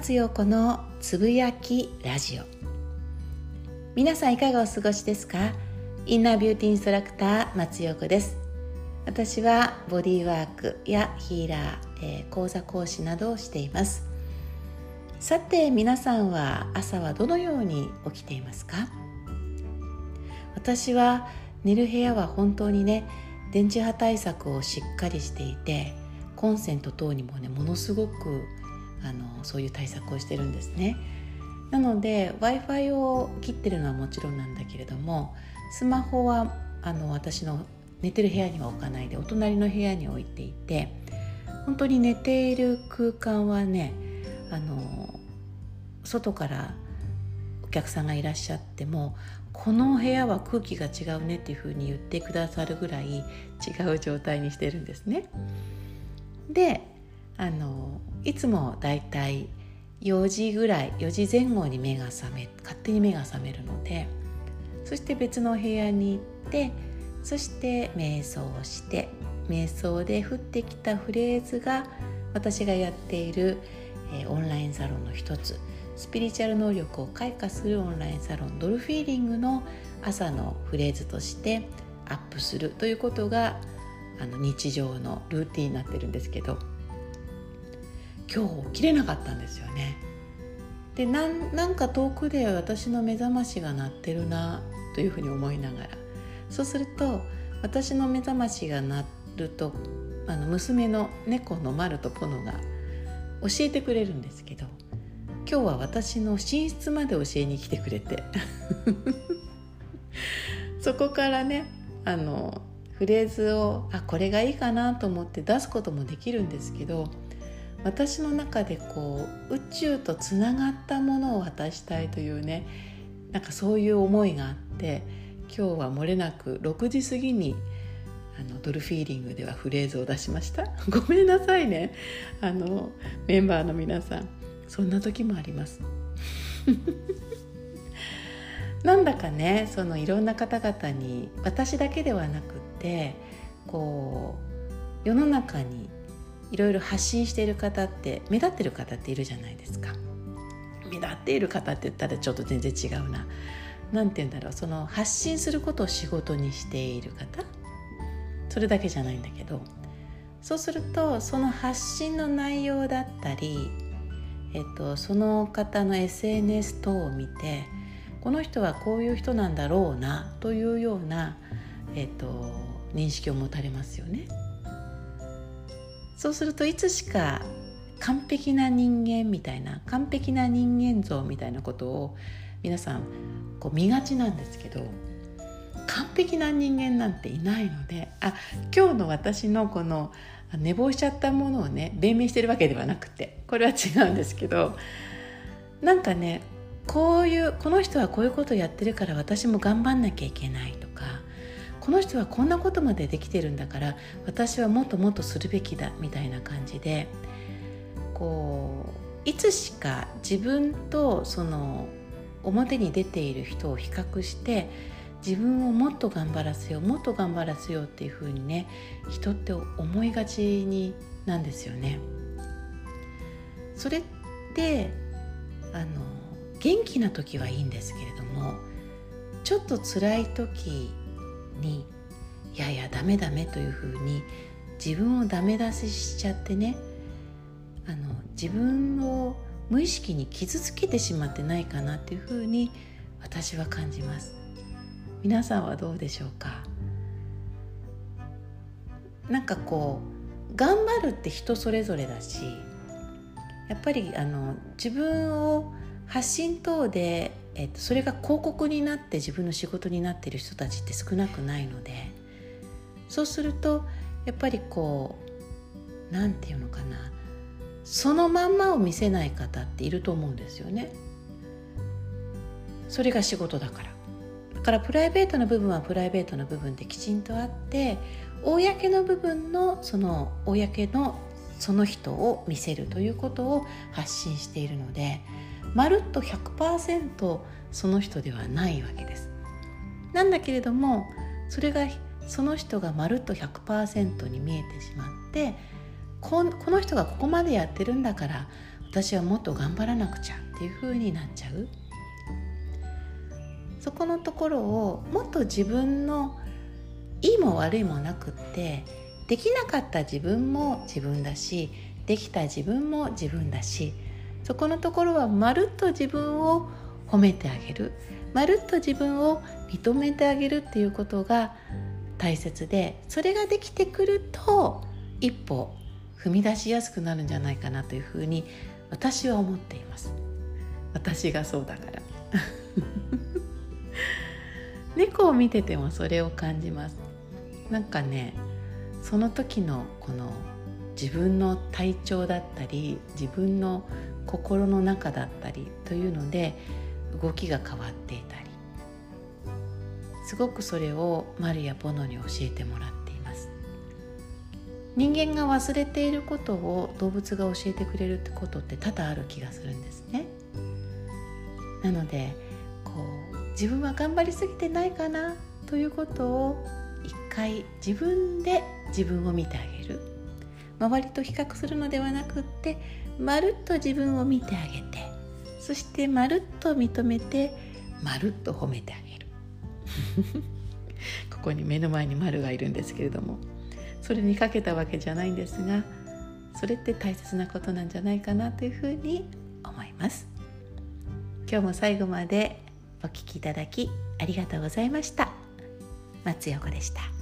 松陽子のつぶやきラジオ。皆さんいかがお過ごしですか？インナービューティーインストラクター松陽子です。私はボディーワークやヒーラー、えー、講座講師などをしています。さて皆さんは朝はどのように起きていますか？私は寝る部屋は本当にね電磁波対策をしっかりしていてコンセント等にもねものすごくあのそういう対策をしてるんですね。なので w i f i を切ってるのはもちろんなんだけれどもスマホはあの私の寝てる部屋には置かないでお隣の部屋に置いていて本当に寝ている空間はねあの外からお客さんがいらっしゃってもこの部屋は空気が違うねっていうふうに言ってくださるぐらい違う状態にしてるんですね。であのいつもだいたい4時ぐらい4時前後に目が覚め勝手に目が覚めるのでそして別の部屋に行ってそして瞑想をして瞑想で降ってきたフレーズが私がやっている、えー、オンラインサロンの一つ。スピリチュアル能力を開花するオンラインサロン。ドルフィーリングの朝のフレーズとしてアップするということがあの日常のルーティンになってるんですけど。今日起きれなかったんですよね。でなんなんか遠くで私の目覚ましが鳴ってるなというふうに思いながらそうすると私の目覚ましが鳴るとあの娘の猫のマルとポノが教えてくれるんですけど今日は私の寝室まで教えに来てくれて そこからねあのフレーズをあこれがいいかなと思って出すこともできるんですけど私の中でこう宇宙とつながったものを渡したいというねなんかそういう思いがあって今日は漏れなく6時過ぎにあのドルフィーリングではフレーズを出しました。ごめんなさいね。あのメンバーの皆さん。そんな時もあります。なんだかねそのいろんな方々に私だけではなくってこう世の中にいろいろ発信している方って目立ってる方っているじゃないですか。目立っている方って言ったらちょっと全然違うな。何て言うんだろう。その発信することを仕事にしている方。それだけじゃないんだけど。そうするとその発信の内容だったり、えっと、その方の SNS 等を見てこの人はこういう人なんだろうなというような、えっと、認識を持たれますよね。そうするといつしか完璧な人間みたいな完璧な人間像みたいなことを皆さんこう見がちなんですけど完璧な人間なんていないのであ今日の私のこの寝坊しちゃったものをね弁明してるわけではなくてこれは違うんですけどなんかねこういうこの人はこういうことをやってるから私も頑張んなきゃいけないとこの人はこんなことまでできてるんだから私はもっともっとするべきだみたいな感じでこういつしか自分とその表に出ている人を比較して自分をもっと頑張らせようもっと頑張らせようっていうふうにね人って思いがちになんですよね。それってあの元気な時はいいんですけれどもちょっと辛い時にいやいやダメダメというふうに自分をダメ出ししちゃってねあの自分を無意識に傷つけてしまってないかなっていうふうに私は感じます。皆さんはどうでしょうか？なんかこう頑張るって人それぞれだしやっぱりあの自分を発信等でえっと、それが広告になって自分の仕事になっている人たちって少なくないのでそうするとやっぱりこう何て言うのかなそのまんまを見せない方っていると思うんですよね。それが仕事だから。だからプライベートな部分はプライベートな部分できちんとあって公の部分のその公のその人を見せるということを発信しているのでまるっと100%その人ではないわけです。なんだけれどもそれがその人がまるっと100%に見えてしまってこの人がここまでやってるんだから私はもっと頑張らなくちゃっていう風になっちゃうそこのところをもっと自分のいいも悪いもなくってできなかった自分も自分だしできた自分も自分だしそこのところはまるっと自分を褒めてあげる。まるっと自分を認めてあげるっていうことが大切でそれができてくると一歩踏み出しやすくなるんじゃないかなというふうに私は思っています。私がそうだから。猫を見ててもそれを感じます。なんかねその時のこの自分の体調だったり自分の心の中だったりというので動きが変わっていたり。すごくそれをマルやボノに教えてもらっています。人間が忘れていることを動物が教えてくれるってことって多々ある気がするんですね。なのでこう自分は頑張りすぎてないかなということを一回自分で自分を見てあげる。周りと比較するのではなくってまるっと自分を見てあげてそしてまるっと認めてまるっと褒めてあげる。ここに目の前に丸がいるんですけれどもそれにかけたわけじゃないんですがそれって大切なことなんじゃないかなというふうに思います。今日も最後までお聴きいただきありがとうございました。松横でした。